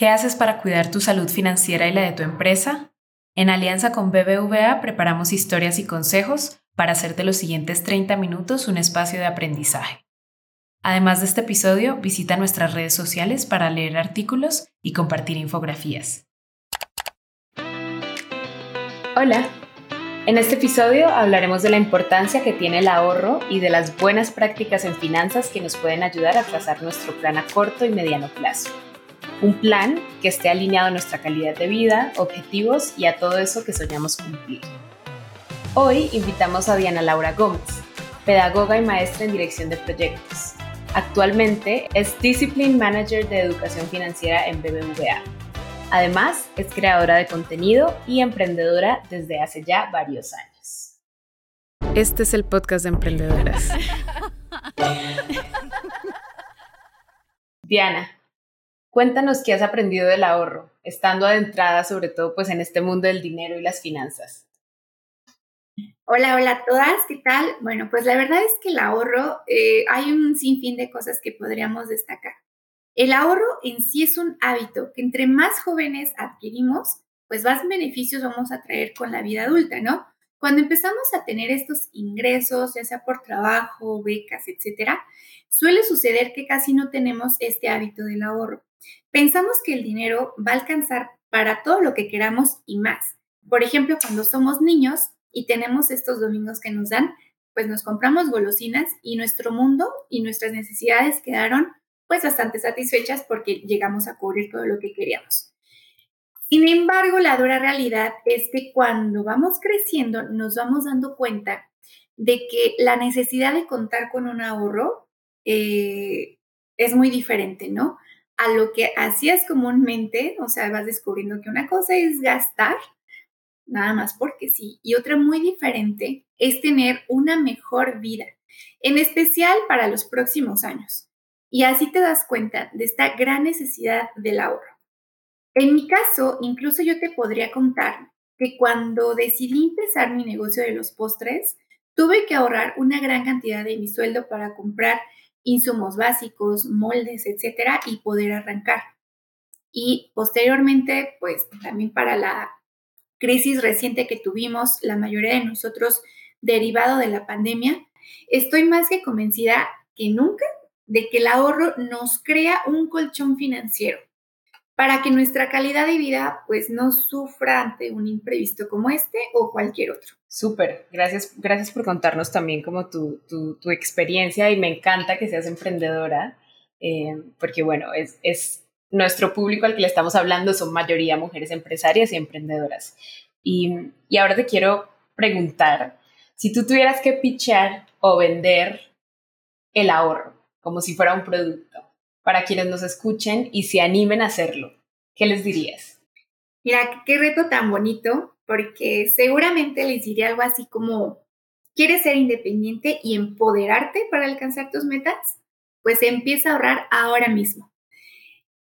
¿Qué haces para cuidar tu salud financiera y la de tu empresa? En alianza con BBVA preparamos historias y consejos para hacerte los siguientes 30 minutos un espacio de aprendizaje. Además de este episodio, visita nuestras redes sociales para leer artículos y compartir infografías. Hola, en este episodio hablaremos de la importancia que tiene el ahorro y de las buenas prácticas en finanzas que nos pueden ayudar a trazar nuestro plan a corto y mediano plazo. Un plan que esté alineado a nuestra calidad de vida, objetivos y a todo eso que soñamos cumplir. Hoy invitamos a Diana Laura Gómez, pedagoga y maestra en dirección de proyectos. Actualmente es Discipline Manager de Educación Financiera en BBVA. Además, es creadora de contenido y emprendedora desde hace ya varios años. Este es el podcast de emprendedoras. Diana, cuéntanos qué has aprendido del ahorro, estando adentrada sobre todo pues en este mundo del dinero y las finanzas. Hola, hola a todas, ¿qué tal? Bueno, pues la verdad es que el ahorro, eh, hay un sinfín de cosas que podríamos destacar. El ahorro en sí es un hábito que entre más jóvenes adquirimos, pues más beneficios vamos a traer con la vida adulta, ¿no? Cuando empezamos a tener estos ingresos, ya sea por trabajo, becas, etcétera, suele suceder que casi no tenemos este hábito del ahorro. Pensamos que el dinero va a alcanzar para todo lo que queramos y más. Por ejemplo, cuando somos niños, y tenemos estos domingos que nos dan, pues nos compramos golosinas y nuestro mundo y nuestras necesidades quedaron pues bastante satisfechas porque llegamos a cubrir todo lo que queríamos. Sin embargo, la dura realidad es que cuando vamos creciendo nos vamos dando cuenta de que la necesidad de contar con un ahorro eh, es muy diferente, ¿no? A lo que hacías comúnmente, o sea, vas descubriendo que una cosa es gastar nada más porque sí. Y otra muy diferente es tener una mejor vida, en especial para los próximos años. Y así te das cuenta de esta gran necesidad del ahorro. En mi caso, incluso yo te podría contar que cuando decidí empezar mi negocio de los postres, tuve que ahorrar una gran cantidad de mi sueldo para comprar insumos básicos, moldes, etcétera, y poder arrancar. Y posteriormente, pues también para la crisis reciente que tuvimos, la mayoría de nosotros derivado de la pandemia, estoy más que convencida que nunca de que el ahorro nos crea un colchón financiero para que nuestra calidad de vida pues no sufra ante un imprevisto como este o cualquier otro. Súper, gracias, gracias por contarnos también tu, tu, experiencia y me encanta que seas emprendedora, eh, porque bueno, es, es nuestro público al que le estamos hablando son mayoría mujeres empresarias y emprendedoras. Y, ahora te quiero preguntar, si tú tuvieras que pichar o vender el ahorro como si fuera un producto para quienes nos escuchen y se animen a hacerlo, ¿qué les dirías? Mira, qué reto tan bonito, porque seguramente les diría algo así como, ¿quieres ser independiente y empoderarte para alcanzar tus metas? Pues empieza a ahorrar ahora mismo.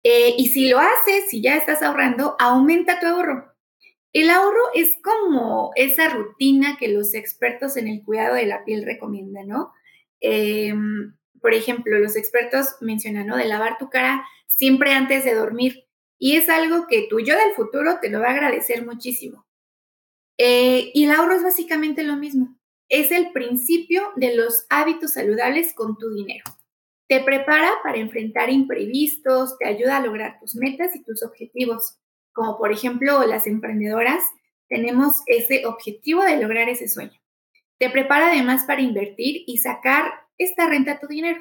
Eh, y si lo haces, si ya estás ahorrando, aumenta tu ahorro. El ahorro es como esa rutina que los expertos en el cuidado de la piel recomiendan, ¿no? Em, por ejemplo, los expertos mencionan, ¿no? De lavar tu cara siempre antes de dormir. Y es algo que tu yo del futuro te lo va a agradecer muchísimo. Eh, y el ahorro es básicamente lo mismo. Es el principio de los hábitos saludables con tu dinero. Te prepara para enfrentar imprevistos, te ayuda a lograr tus metas y tus objetivos. Como por ejemplo las emprendedoras, tenemos ese objetivo de lograr ese sueño. Te prepara además para invertir y sacar esta renta tu dinero.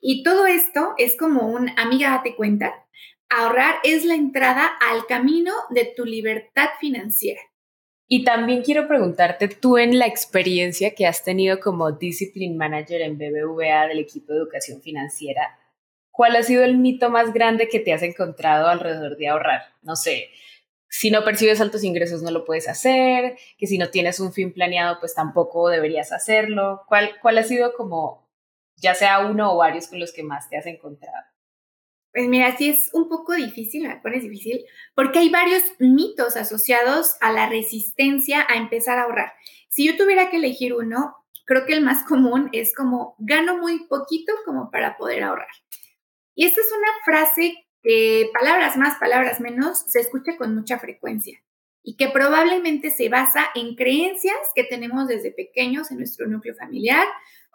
Y todo esto es como un, amiga, date cuenta, ahorrar es la entrada al camino de tu libertad financiera. Y también quiero preguntarte, tú en la experiencia que has tenido como Discipline Manager en BBVA del equipo de educación financiera, ¿cuál ha sido el mito más grande que te has encontrado alrededor de ahorrar? No sé, si no percibes altos ingresos no lo puedes hacer, que si no tienes un fin planeado pues tampoco deberías hacerlo. ¿Cuál, cuál ha sido como, ya sea uno o varios con los que más te has encontrado? Pues mira, sí es un poco difícil, me pones difícil, porque hay varios mitos asociados a la resistencia a empezar a ahorrar. Si yo tuviera que elegir uno, creo que el más común es como gano muy poquito como para poder ahorrar. Y esta es una frase que palabras más, palabras menos, se escucha con mucha frecuencia y que probablemente se basa en creencias que tenemos desde pequeños en nuestro núcleo familiar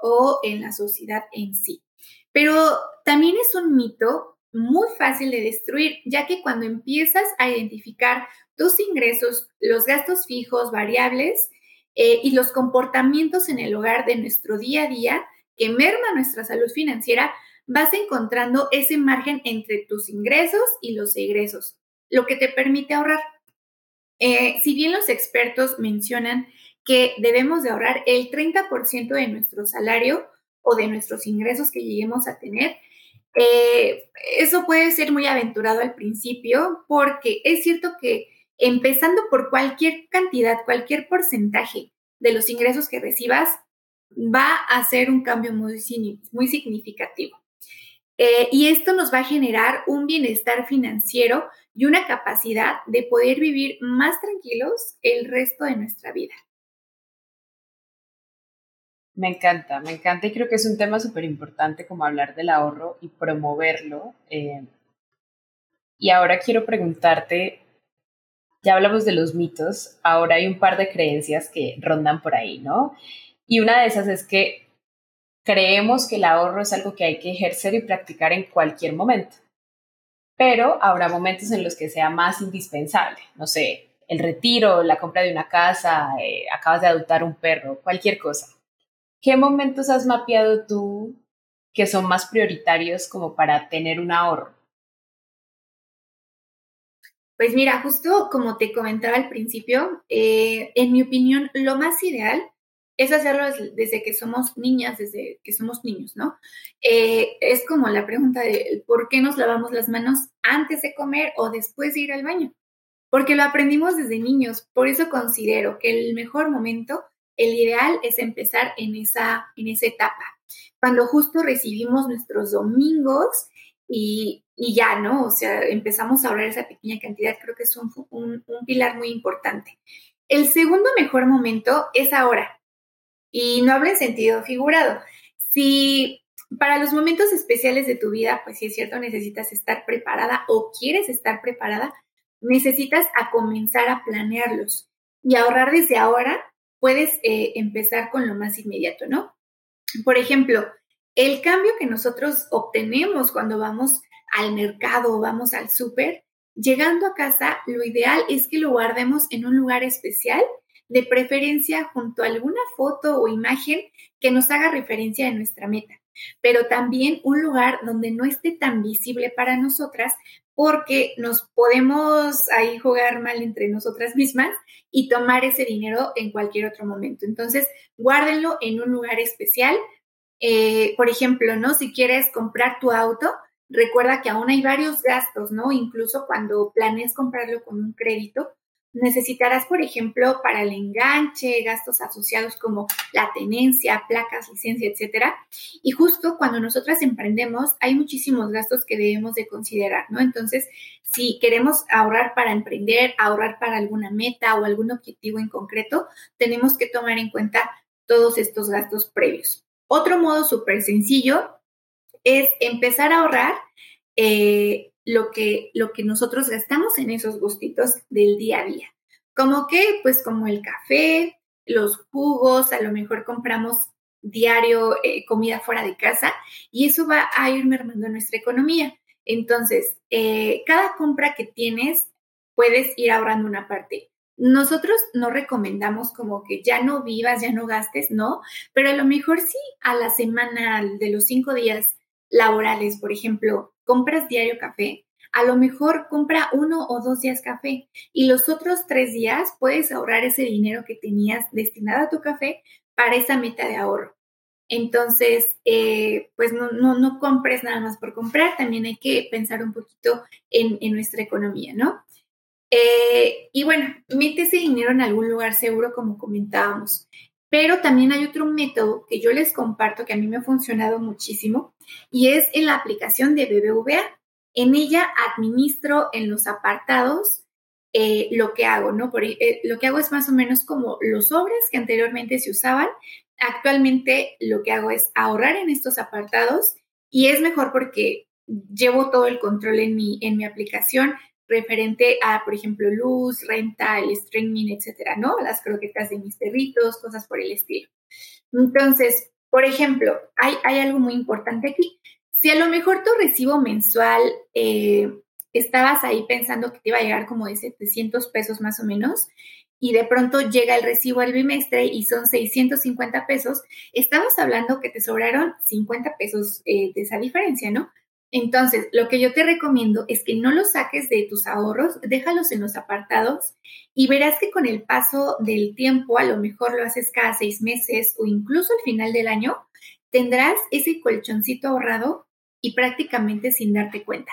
o en la sociedad en sí. Pero también es un mito muy fácil de destruir, ya que cuando empiezas a identificar tus ingresos, los gastos fijos, variables eh, y los comportamientos en el hogar de nuestro día a día que merma nuestra salud financiera, vas encontrando ese margen entre tus ingresos y los egresos, lo que te permite ahorrar. Eh, si bien los expertos mencionan que debemos de ahorrar el 30% de nuestro salario o de nuestros ingresos que lleguemos a tener, eh, eso puede ser muy aventurado al principio porque es cierto que empezando por cualquier cantidad, cualquier porcentaje de los ingresos que recibas, va a ser un cambio muy, muy significativo. Eh, y esto nos va a generar un bienestar financiero y una capacidad de poder vivir más tranquilos el resto de nuestra vida. Me encanta, me encanta y creo que es un tema súper importante como hablar del ahorro y promoverlo. Eh, y ahora quiero preguntarte, ya hablamos de los mitos, ahora hay un par de creencias que rondan por ahí, ¿no? Y una de esas es que creemos que el ahorro es algo que hay que ejercer y practicar en cualquier momento pero habrá momentos en los que sea más indispensable, no sé, el retiro, la compra de una casa, eh, acabas de adoptar un perro, cualquier cosa. ¿Qué momentos has mapeado tú que son más prioritarios como para tener un ahorro? Pues mira, justo como te comentaba al principio, eh, en mi opinión, lo más ideal es hacerlo desde que somos niñas, desde que somos niños, ¿no? Eh, es como la pregunta de por qué nos lavamos las manos antes de comer o después de ir al baño. Porque lo aprendimos desde niños, por eso considero que el mejor momento, el ideal es empezar en esa, en esa etapa, cuando justo recibimos nuestros domingos y, ya, ¿no? O sea, empezamos a ahorrar esa pequeña cantidad, creo que es un, un pilar muy importante. El segundo mejor momento es ahora, y no hablo en sentido figurado. Si para los momentos especiales de tu vida, pues si es cierto, necesitas estar preparada o quieres estar preparada, necesitas a comenzar a planearlos y ahorrar desde ahora. Puedes eh, empezar con lo más inmediato, ¿no? Por ejemplo, el cambio que nosotros obtenemos cuando vamos al mercado o vamos al súper, llegando a casa, lo ideal es que lo guardemos en un lugar especial de preferencia junto a alguna foto o imagen que nos haga referencia de nuestra meta, pero también un lugar donde no esté tan visible para nosotras porque nos podemos ahí jugar mal entre nosotras mismas y tomar ese dinero en cualquier otro momento. Entonces, guárdenlo en un lugar especial. Eh, por ejemplo, ¿no? Si quieres comprar tu auto, recuerda que aún hay varios gastos, ¿no? Incluso cuando planees comprarlo con un crédito, Necesitarás, por ejemplo, para el enganche, gastos asociados como la tenencia, placas, licencia, etcétera. Y justo cuando nosotras emprendemos, hay muchísimos gastos que debemos de considerar, ¿no? Entonces, si queremos ahorrar para emprender, ahorrar para alguna meta o algún objetivo en concreto, tenemos que tomar en cuenta todos estos gastos previos. Otro modo súper sencillo es empezar a ahorrar eh, lo que, lo que nosotros gastamos en esos gustitos del día a día. Como que, pues como el café, los jugos, a lo mejor compramos diario eh, comida fuera de casa y eso va a ir mermando nuestra economía. Entonces, eh, cada compra que tienes, puedes ir ahorrando una parte. Nosotros no recomendamos como que ya no vivas, ya no gastes, no, pero a lo mejor sí a la semana de los cinco días laborales, por ejemplo, compras diario café, a lo mejor compra uno o dos días café y los otros tres días puedes ahorrar ese dinero que tenías destinado a tu café para esa meta de ahorro. Entonces, eh, pues no, no, compres nada más por comprar, también hay que pensar un poquito en, nuestra economía, ¿no? Eh, y bueno, mete ese dinero en algún lugar seguro, como comentábamos. Pero también hay otro método que yo les comparto que a mí me ha funcionado muchísimo y es en la aplicación de BBVA. En ella administro en los apartados eh, lo que hago, ¿no? Por, eh, lo que hago es más o menos como los sobres que anteriormente se usaban. Actualmente lo que hago es ahorrar en estos apartados y es mejor porque llevo todo el control en mi, en mi aplicación referente a, por ejemplo, luz, renta, el streaming, etcétera, ¿no? Las croquetas de mis perritos, cosas por el estilo. Entonces, por ejemplo, hay, hay algo muy importante aquí. Si a lo mejor tu recibo mensual eh, estabas ahí pensando que te iba a llegar como de 700 pesos más o menos, y de pronto llega el recibo al bimestre y son 650 pesos, estabas hablando que te sobraron 50 pesos eh, de esa diferencia, ¿no? Entonces, lo que yo te recomiendo es que no los saques de tus ahorros, déjalos en los apartados y verás que con el paso del tiempo, a lo mejor lo haces cada seis meses o incluso al final del año, tendrás ese colchoncito ahorrado y prácticamente sin darte cuenta.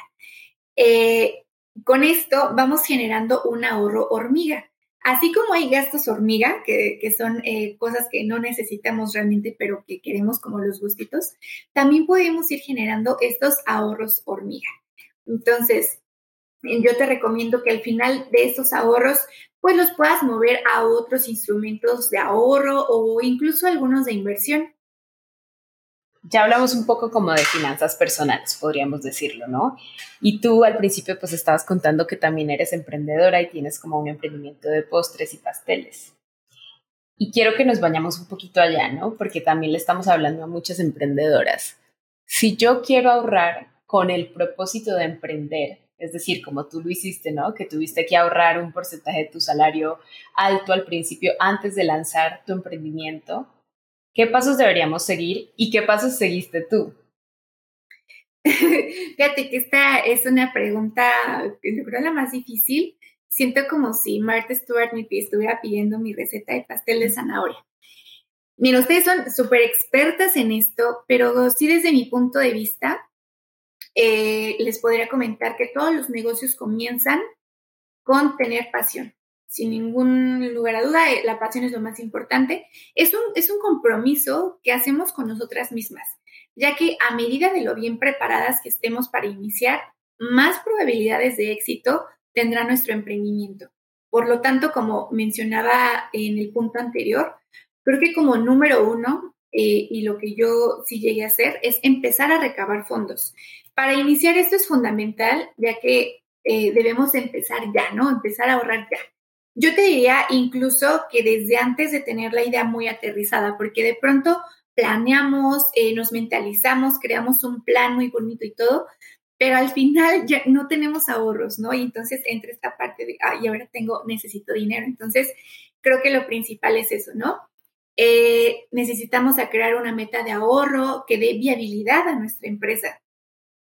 Eh, con esto vamos generando un ahorro hormiga. Así como hay gastos hormiga, que, son eh, cosas que no necesitamos realmente, pero que queremos como los gustitos, también podemos ir generando estos ahorros hormiga. Entonces, yo te recomiendo que al final de estos ahorros, pues los puedas mover a otros instrumentos de ahorro o incluso algunos de inversión ya hablamos un poco como de finanzas personales, podríamos decirlo, ¿no? Y tú al principio pues estabas contando que también eres emprendedora y tienes como un emprendimiento de postres y pasteles. Y quiero que nos vayamos un poquito allá, ¿no? Porque también le estamos hablando a muchas emprendedoras. Si yo quiero ahorrar con el propósito de emprender, es decir, como tú lo hiciste, ¿no? Que tuviste que ahorrar un porcentaje de tu salario alto al principio antes de lanzar tu emprendimiento, ¿Qué pasos deberíamos seguir y qué pasos seguiste tú? Fíjate que esta es una pregunta, yo creo la más difícil. Siento como si Martha Stewart me estuviera pidiendo mi receta de pastel de zanahoria. Mira, ustedes son súper expertas en esto, pero sí desde mi punto de vista, eh, les podría comentar que todos los negocios comienzan con tener pasión sin ningún lugar a duda, eh, la pasión es lo más importante. Es un, es un compromiso que hacemos con nosotras mismas, ya que a medida de lo bien preparadas que estemos para iniciar, más probabilidades de éxito tendrá nuestro emprendimiento. Por lo tanto, como mencionaba en el punto anterior, creo que como número uno, eh, y lo que yo sí llegué a hacer, es empezar a recabar fondos. Para iniciar esto es fundamental, ya que eh, debemos empezar ya, ¿no? Empezar a ahorrar ya. Yo te diría incluso que desde antes de tener la idea muy aterrizada, porque de pronto planeamos, eh, nos mentalizamos, creamos un plan muy bonito y todo, pero al final ya no tenemos ahorros, ¿no? Y entonces entre esta parte de, ay, ahora tengo, necesito dinero. Entonces, creo que lo principal es eso, ¿no? Eh, necesitamos crear una meta de ahorro que dé viabilidad a nuestra empresa.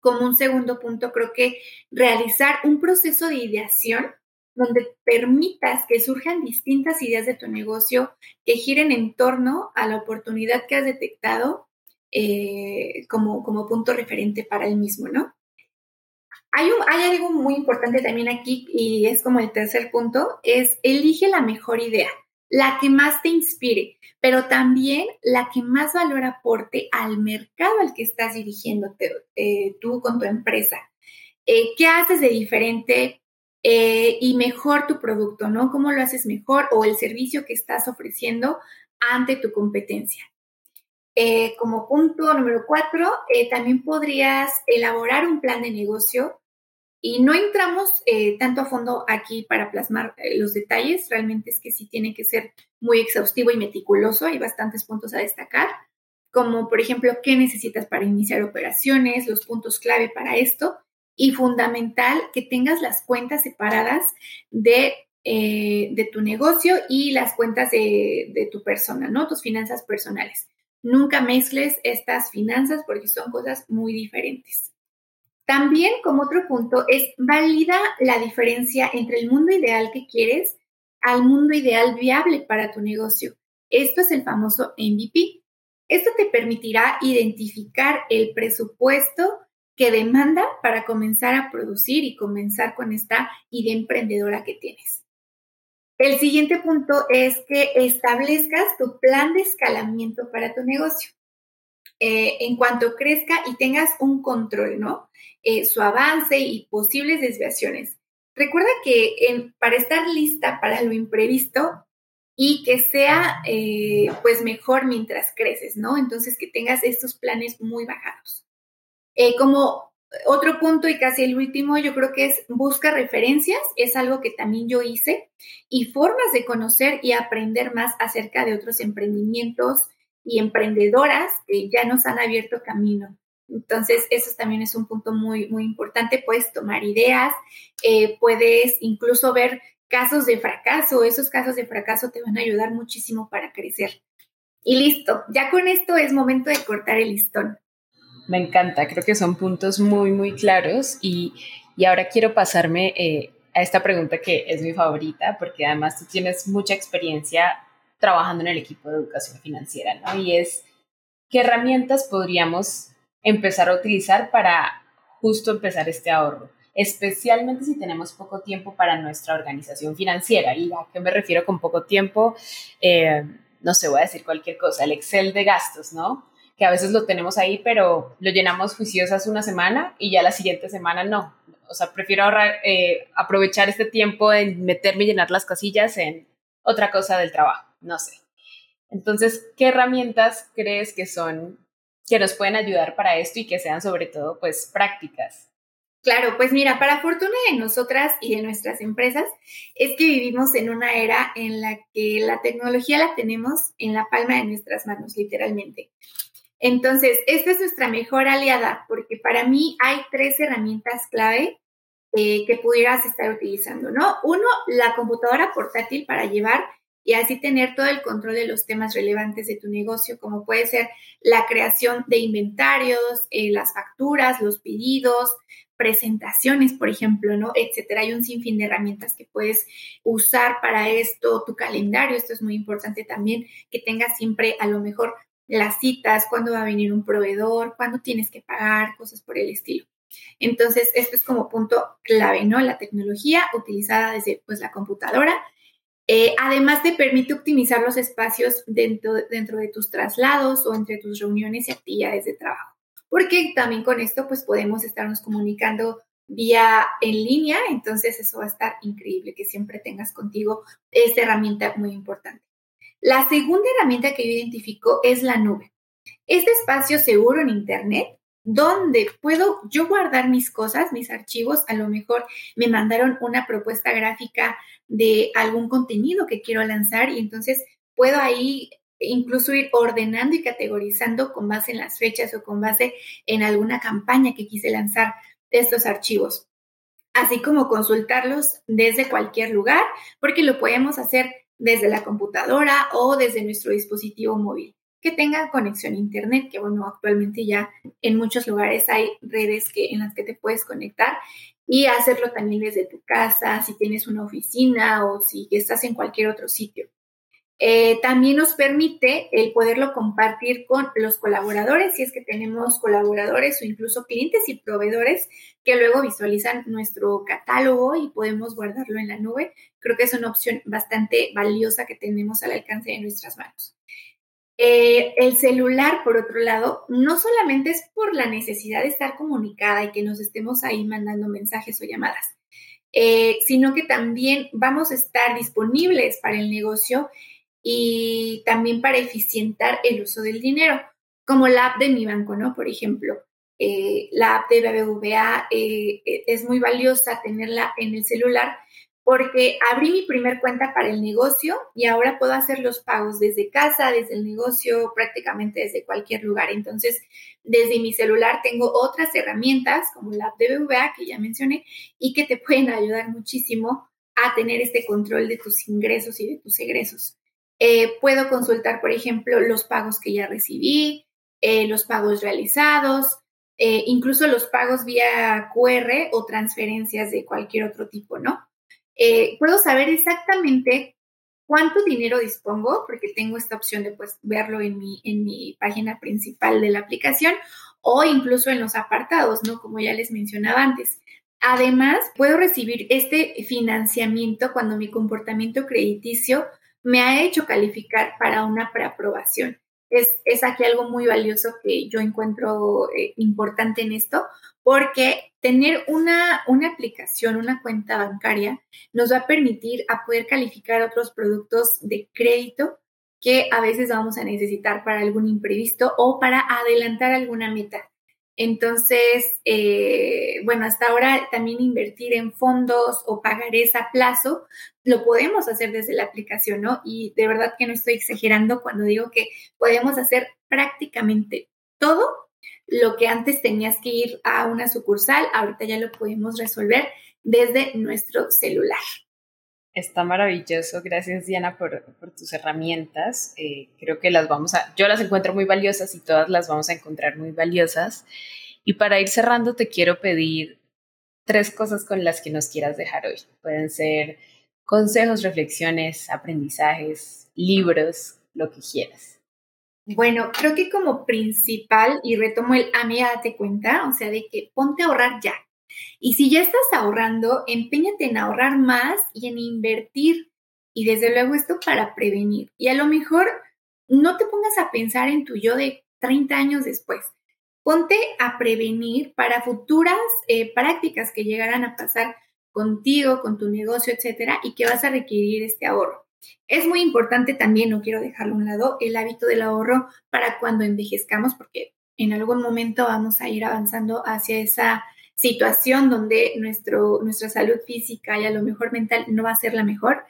Como un segundo punto, creo que realizar un proceso de ideación donde permitas que surjan distintas ideas de tu negocio que giren en torno a la oportunidad que has detectado eh, como, como punto referente para el mismo, ¿no? Hay, hay algo muy importante también aquí y es como el tercer punto, es elige la mejor idea, la que más te inspire, pero también la que más valor aporte al mercado al que estás dirigiéndote eh, tú con tu empresa. Eh, ¿Qué haces de diferente eh, y mejor tu producto, ¿no? ¿Cómo lo haces mejor o el servicio que estás ofreciendo ante tu competencia? Eh, como punto número cuatro, eh, también podrías elaborar un plan de negocio. Y no entramos tanto a fondo aquí para plasmar los detalles, realmente es que sí tiene que ser muy exhaustivo y meticuloso, hay bastantes puntos a destacar, como por ejemplo qué necesitas para iniciar operaciones, los puntos clave para esto y fundamental que tengas las cuentas separadas de, eh, de tu negocio y las cuentas de, de, tu persona, ¿no? Tus finanzas personales. Nunca mezcles estas finanzas porque son cosas muy diferentes. También, como otro punto, es valida la diferencia entre el mundo ideal que quieres al mundo ideal viable para tu negocio. Esto es el famoso MVP. Esto te permitirá identificar el presupuesto que demanda para comenzar a producir y comenzar con esta idea emprendedora que tienes. El siguiente punto es que establezcas tu plan de escalamiento para tu negocio. Eh, en cuanto crezca y tengas un control, ¿no? Eh, su avance y posibles desviaciones. Recuerda que para estar lista para lo imprevisto y que sea eh, pues mejor mientras creces, ¿no? Entonces que tengas estos planes muy bajados. Eh, como otro punto y casi el último, yo creo que es busca referencias, es algo que también yo hice, y formas de conocer y aprender más acerca de otros emprendimientos y emprendedoras que ya nos han abierto camino. Entonces, eso también es un punto muy, muy importante. Puedes tomar ideas, eh, puedes incluso ver casos de fracaso. Esos casos de fracaso te van a ayudar muchísimo para crecer. Y listo, ya con esto es momento de cortar el listón. Me encanta, creo que son puntos muy, muy claros y, ahora quiero pasarme eh, a esta pregunta que es mi favorita porque además tú tienes mucha experiencia trabajando en el equipo de educación financiera, ¿no? Y es, ¿qué herramientas podríamos empezar a utilizar para justo empezar este ahorro? especialmente si tenemos poco tiempo para nuestra organización financiera. ¿Y a qué me refiero con poco tiempo? Eh, no sé, voy a decir cualquier cosa, el Excel de gastos, ¿no? Que a veces lo tenemos ahí, pero lo llenamos juiciosas una semana y ya la siguiente semana no. O sea, prefiero ahorrar, eh, aprovechar este tiempo en meterme y llenar las casillas en otra cosa del trabajo, no sé. Entonces, ¿qué herramientas crees que son, que nos pueden ayudar para esto y que sean sobre todo, pues, prácticas? Claro, pues mira, para fortuna de nosotras y de nuestras empresas, es que vivimos en una era en la que la tecnología la tenemos en la palma de nuestras manos, literalmente. Entonces, esta es nuestra mejor aliada porque para mí hay tres herramientas clave eh, que pudieras estar utilizando, ¿no? Uno, la computadora portátil para llevar y así tener todo el control de los temas relevantes de tu negocio, como puede ser la creación de inventarios, eh, las facturas, los pedidos, presentaciones, por ejemplo, ¿no? Etcétera. Hay un sinfín de herramientas que puedes usar para esto, tu calendario, esto es muy importante también, que tengas siempre a lo mejor las citas, cuándo va a venir un proveedor, cuándo tienes que pagar, cosas por el estilo. Entonces, esto es como punto clave, ¿no? La tecnología utilizada desde pues, la computadora. Eh, además, te permite optimizar los espacios dentro, dentro de tus traslados o entre tus reuniones y actividades de trabajo. Porque también con esto, pues podemos estarnos comunicando vía en línea, entonces eso va a estar increíble que siempre tengas contigo esta herramienta muy importante. La segunda herramienta que yo identifico es la nube. Este espacio seguro en Internet donde puedo yo guardar mis cosas, mis archivos, a lo mejor me mandaron una propuesta gráfica de algún contenido que quiero lanzar y entonces puedo ahí incluso ir ordenando y categorizando con base en las fechas o con base en alguna campaña que quise lanzar estos archivos. Así como consultarlos desde cualquier lugar, porque lo podemos hacer desde la computadora o desde nuestro dispositivo móvil que tenga conexión a internet, que bueno, actualmente ya en muchos lugares hay redes que, en las que te puedes conectar y hacerlo también desde tu casa, si tienes una oficina o si estás en cualquier otro sitio. Eh, también nos permite el poderlo compartir con los colaboradores, si es que tenemos colaboradores o incluso clientes y proveedores que luego visualizan nuestro catálogo y podemos guardarlo en la nube. Creo que es una opción bastante valiosa que tenemos al alcance de nuestras manos. Eh, el celular, por otro lado, no solamente es por la necesidad de estar comunicada y que nos estemos ahí mandando mensajes o llamadas, eh, sino que también vamos a estar disponibles para el negocio y también para eficientar el uso del dinero, como la app de mi banco, ¿no? Por ejemplo, eh, la app de BBVA eh, eh, es muy valiosa tenerla en el celular porque abrí mi primer cuenta para el negocio y ahora puedo hacer los pagos desde casa, desde el negocio, prácticamente desde cualquier lugar. Entonces, desde mi celular tengo otras herramientas como la app de BBVA que ya mencioné y que te pueden ayudar muchísimo a tener este control de tus ingresos y de tus egresos. Eh, puedo consultar, por ejemplo, los pagos que ya recibí, eh, los pagos realizados, eh, incluso los pagos vía QR o transferencias de cualquier otro tipo, ¿no? puedo saber exactamente cuánto dinero dispongo, porque tengo esta opción de pues, verlo en mi, en mi página principal de la aplicación o incluso en los apartados, ¿no? Como ya les mencionaba antes. Además, puedo recibir este financiamiento cuando mi comportamiento crediticio me ha hecho calificar para una preaprobación. Es, es aquí algo muy valioso que yo encuentro eh, importante en esto, porque tener una, una aplicación, una cuenta bancaria, nos va a permitir a poder calificar otros productos de crédito que a veces vamos a necesitar para algún imprevisto o para adelantar alguna meta. Entonces, eh, bueno, hasta ahora también invertir en fondos o pagar esa plazo, lo podemos hacer desde la aplicación, ¿no? Y de verdad que no estoy exagerando cuando digo que podemos hacer prácticamente todo lo que antes tenías que ir a una sucursal, ahorita ya lo podemos resolver desde nuestro celular. Está maravilloso. Gracias, Diana, por, tus herramientas. Eh, creo que las vamos a, yo las encuentro muy valiosas y todas las vamos a encontrar muy valiosas. Y para ir cerrando, te quiero pedir tres cosas con las que nos quieras dejar hoy. Pueden ser consejos, reflexiones, aprendizajes, libros, lo que quieras. Bueno, creo que como principal, y retomo el a mí, date cuenta, o sea, de que ponte a ahorrar ya. Y si ya estás ahorrando, empeñate en ahorrar más y en invertir. Y desde luego esto para prevenir. Y a lo mejor no te pongas a pensar en tu yo de 30 años después. Ponte a prevenir para futuras eh, prácticas que llegarán a pasar contigo, con tu negocio, etcétera, y que vas a requerir este ahorro. Es muy importante también, no quiero dejarlo a un lado, el hábito del ahorro para cuando envejezcamos, porque en algún momento vamos a ir avanzando hacia esa situación donde nuestro, nuestra salud física y a lo mejor mental no va a ser la mejor,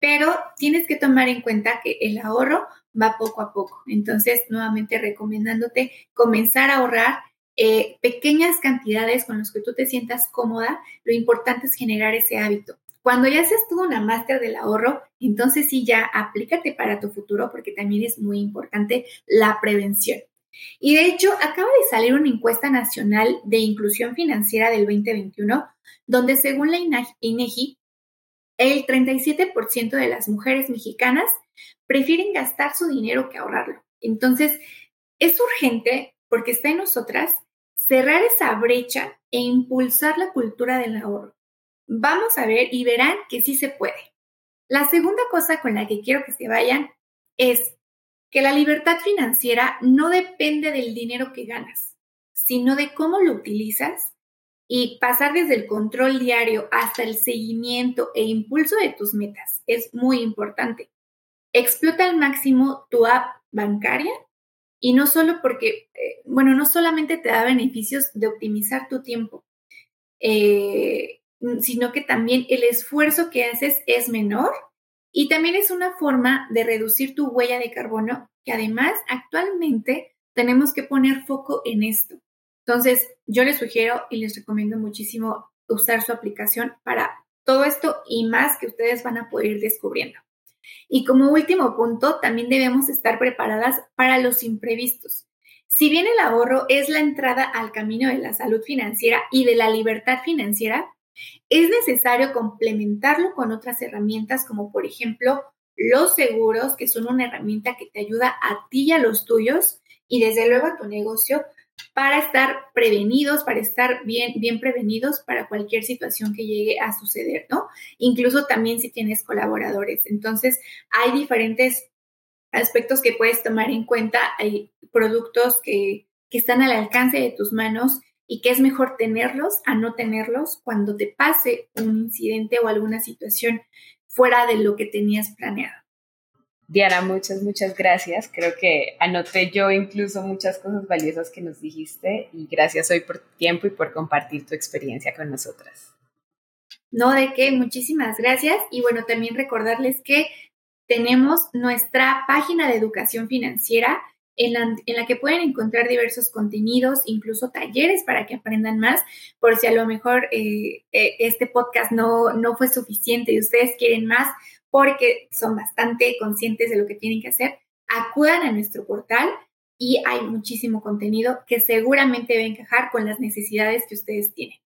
pero tienes que tomar en cuenta que el ahorro va poco a poco. Entonces, nuevamente recomendándote comenzar a ahorrar eh, pequeñas cantidades con las que tú te sientas cómoda, lo importante es generar ese hábito. Cuando ya seas tú una máster del ahorro, entonces sí ya aplícate para tu futuro porque también es muy importante la prevención. Y de hecho, acaba de salir una encuesta nacional de inclusión financiera del 2021, donde según la INEGI, el 37% de las mujeres mexicanas prefieren gastar su dinero que ahorrarlo. Entonces, es urgente, porque está en nosotras, cerrar esa brecha e impulsar la cultura del ahorro. Vamos a ver y verán que sí se puede. La segunda cosa con la que quiero que se vayan es que la libertad financiera no depende del dinero que ganas, sino de cómo lo utilizas y pasar desde el control diario hasta el seguimiento e impulso de tus metas es muy importante. Explota al máximo tu app bancaria y no solo porque, eh, bueno, no solamente te da beneficios de optimizar tu tiempo, eh, sino que también el esfuerzo que haces es menor y también es una forma de reducir tu huella de carbono, que además actualmente tenemos que poner foco en esto. Entonces, yo les sugiero y les recomiendo muchísimo usar su aplicación para todo esto y más que ustedes van a poder ir descubriendo. Y como último punto, también debemos estar preparadas para los imprevistos. Si bien el ahorro es la entrada al camino de la salud financiera y de la libertad financiera, es necesario complementarlo con otras herramientas como por ejemplo los seguros, que son una herramienta que te ayuda a ti y a los tuyos y desde luego a tu negocio para estar prevenidos, para estar bien, bien prevenidos para cualquier situación que llegue a suceder, ¿no? Incluso también si tienes colaboradores. Entonces, hay diferentes aspectos que puedes tomar en cuenta. Hay productos que, que están al alcance de tus manos y que es mejor tenerlos a no tenerlos cuando te pase un incidente o alguna situación fuera de lo que tenías planeado. Diana, muchas, muchas gracias. Creo que anoté yo incluso muchas cosas valiosas que nos dijiste y gracias hoy por tu tiempo y por compartir tu experiencia con nosotras. No, de qué, muchísimas gracias. Y bueno, también recordarles que tenemos nuestra página de educación financiera en la, que pueden encontrar diversos contenidos, incluso talleres para que aprendan más, por si a lo mejor eh, eh, este podcast no, no fue suficiente y ustedes quieren más porque son bastante conscientes de lo que tienen que hacer, acudan a nuestro portal y hay muchísimo contenido que seguramente va a encajar con las necesidades que ustedes tienen.